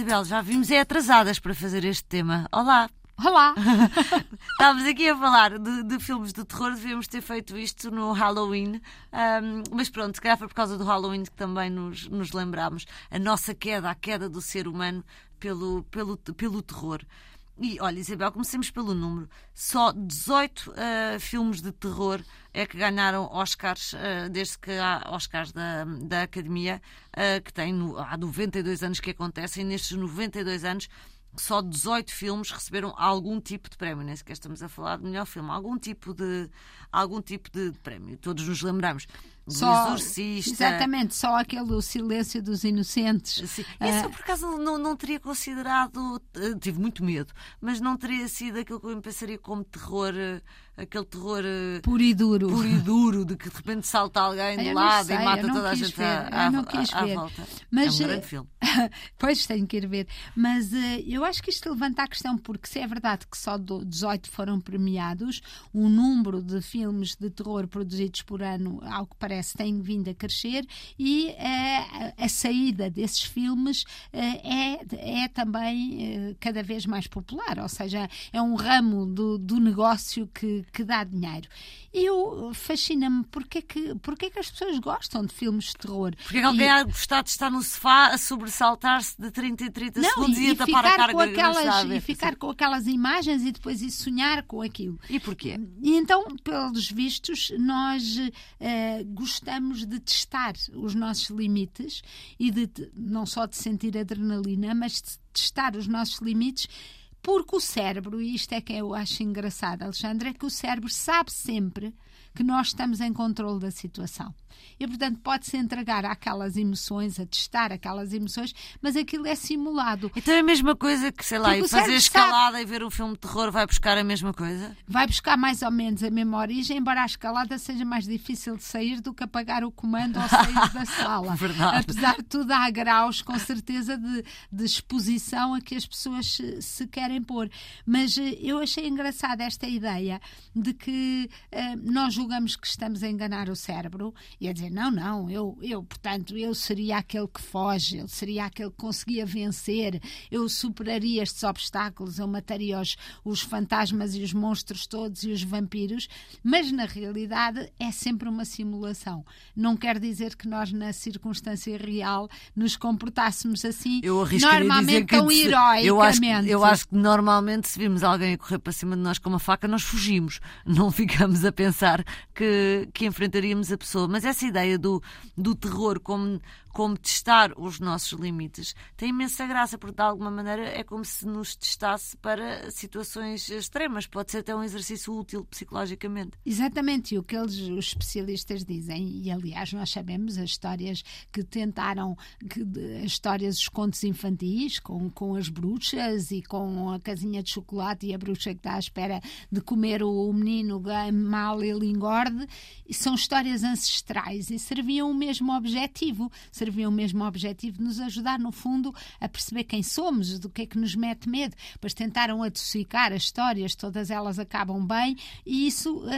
Isabel, já vimos é atrasadas para fazer este tema. Olá! Olá! Estávamos aqui a falar de, de, filmes de terror, devíamos ter feito isto no Halloween, um, mas pronto, se calhar foi por causa do Halloween que também nos, nos lembramos. A nossa queda, a queda do ser humano pelo, pelo, pelo terror. E olha, Isabel, comecemos pelo número. Só 18 uh, filmes de terror é que ganharam Oscars uh, desde que há Oscars da, da Academia, uh, que tem no, há 92 anos que acontecem, nestes 92 anos só 18 filmes receberam algum tipo de prémio, nem sequer estamos a falar de melhor filme, algum tipo de, algum tipo de prémio. Todos nos lembramos do só, Exorcista. Exatamente, só aquele o silêncio dos inocentes. Sim. Isso uh, por acaso não, não teria considerado, eh, tive muito medo, mas não teria sido aquilo que eu pensaria como terror, eh, aquele terror puro e duro, puro e duro de que de repente salta alguém de lado sei, e mata toda a gente ver, à, à, à, volta. Mas, é um grande filme. pois tenho que ir ver. Mas uh, eu acho que isto levanta a questão, porque se é verdade que só 18 foram premiados, o número de filmes de terror produzidos por ano, ao que parece, tem vindo a crescer e uh, a saída desses filmes uh, é, é também cada vez mais popular, ou seja, é um ramo do, do negócio que, que dá dinheiro. E eu fascina-me porque é, que, porque é que as pessoas gostam de filmes de terror. Porque é alguém gostar de estar no sofá a sobressalar-se de 30 em 30 Não, segundos e, e, e a tapar a carga com aquelas, E ficar com aquelas imagens e depois ir sonhar com aquilo. E porquê? E então, pelos vistos, nós uh, gostamos de testar os nossos limites e de não só de sentir adrenalina, mas de testar os nossos limites porque o cérebro, e isto é que eu acho engraçado, Alexandre, é que o cérebro sabe sempre que nós estamos em controle da situação. E, portanto, pode-se entregar àquelas emoções, a testar aquelas emoções, mas aquilo é simulado. Então é a mesma coisa que, sei lá, fazer escalada sabe... e ver um filme de terror vai buscar a mesma coisa? Vai buscar mais ou menos a mesma origem, embora a escalada seja mais difícil de sair do que apagar o comando ou sair da sala. Verdade. Apesar de tudo, há graus, com certeza, de, de exposição a que as pessoas se, se querem pôr. Mas eh, eu achei engraçada esta ideia de que uh, nós julgamos que estamos a enganar o cérebro e a dizer, não, não, eu, eu, portanto, eu seria aquele que foge, eu seria aquele que conseguia vencer, eu superaria estes obstáculos, eu mataria os, os fantasmas e os monstros todos e os vampiros, mas na realidade é sempre uma simulação. Não quer dizer que nós, na circunstância real, nos comportássemos assim, eu normalmente tão de, heroicamente. Eu acho, eu acho que normalmente, se vimos alguém a correr para cima de nós com uma faca, nós fugimos. Não ficamos a pensar que, que enfrentaríamos a pessoa. Mas essa ideia do, do terror como como testar os nossos limites, tem imensa graça, porque de alguma maneira é como se nos testasse para situações extremas. Pode ser até um exercício útil psicologicamente. Exatamente, e o que eles, os especialistas dizem, e aliás nós sabemos as histórias que tentaram, que, as histórias, os contos infantis, com, com as bruxas e com a casinha de chocolate e a bruxa que está à espera de comer o menino mal ele engorde, são histórias ancestrais e serviam o mesmo objetivo serviam o mesmo objetivo de nos ajudar, no fundo, a perceber quem somos, do que é que nos mete medo. Depois tentaram adocicar as histórias, todas elas acabam bem, e isso uh,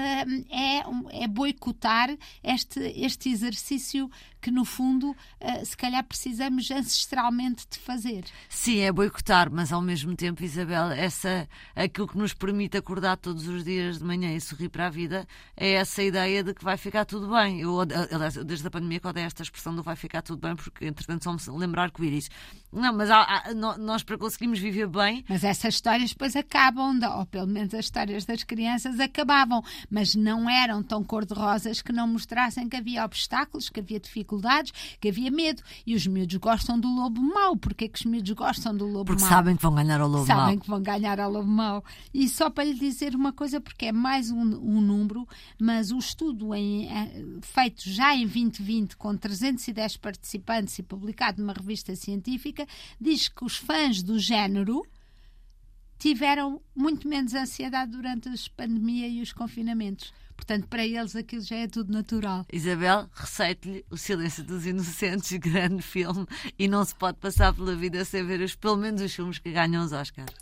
é, é boicotar este, este exercício que, no fundo, uh, se calhar precisamos ancestralmente de fazer. Sim, é boicotar, mas ao mesmo tempo, Isabel, essa, aquilo que nos permite acordar todos os dias de manhã e sorrir para a vida é essa ideia de que vai ficar tudo bem. Eu, aliás, desde a pandemia que odeio esta expressão do vai ficar tudo tudo bem, porque entretanto só me lembrar que o Iris. Não, mas há, há, nós para conseguirmos viver bem. Mas essas histórias depois acabam, ou pelo menos as histórias das crianças acabavam, mas não eram tão cor-de-rosas que não mostrassem que havia obstáculos, que havia dificuldades, que havia medo. E os miúdos gostam do lobo mau. Porquê que os miúdos gostam do lobo porque mau? Porque sabem que vão ganhar ao lobo sabem mau. Sabem que vão ganhar ao lobo mau. E só para lhe dizer uma coisa, porque é mais um, um número, mas o estudo em, é, feito já em 2020 com 310 participantes e publicado numa revista científica, diz que os fãs do género tiveram muito menos ansiedade durante a pandemia e os confinamentos. Portanto, para eles aquilo já é tudo natural. Isabel, receite-lhe O Silêncio dos Inocentes, grande filme, e não se pode passar pela vida sem ver os, pelo menos os filmes que ganham os Oscars.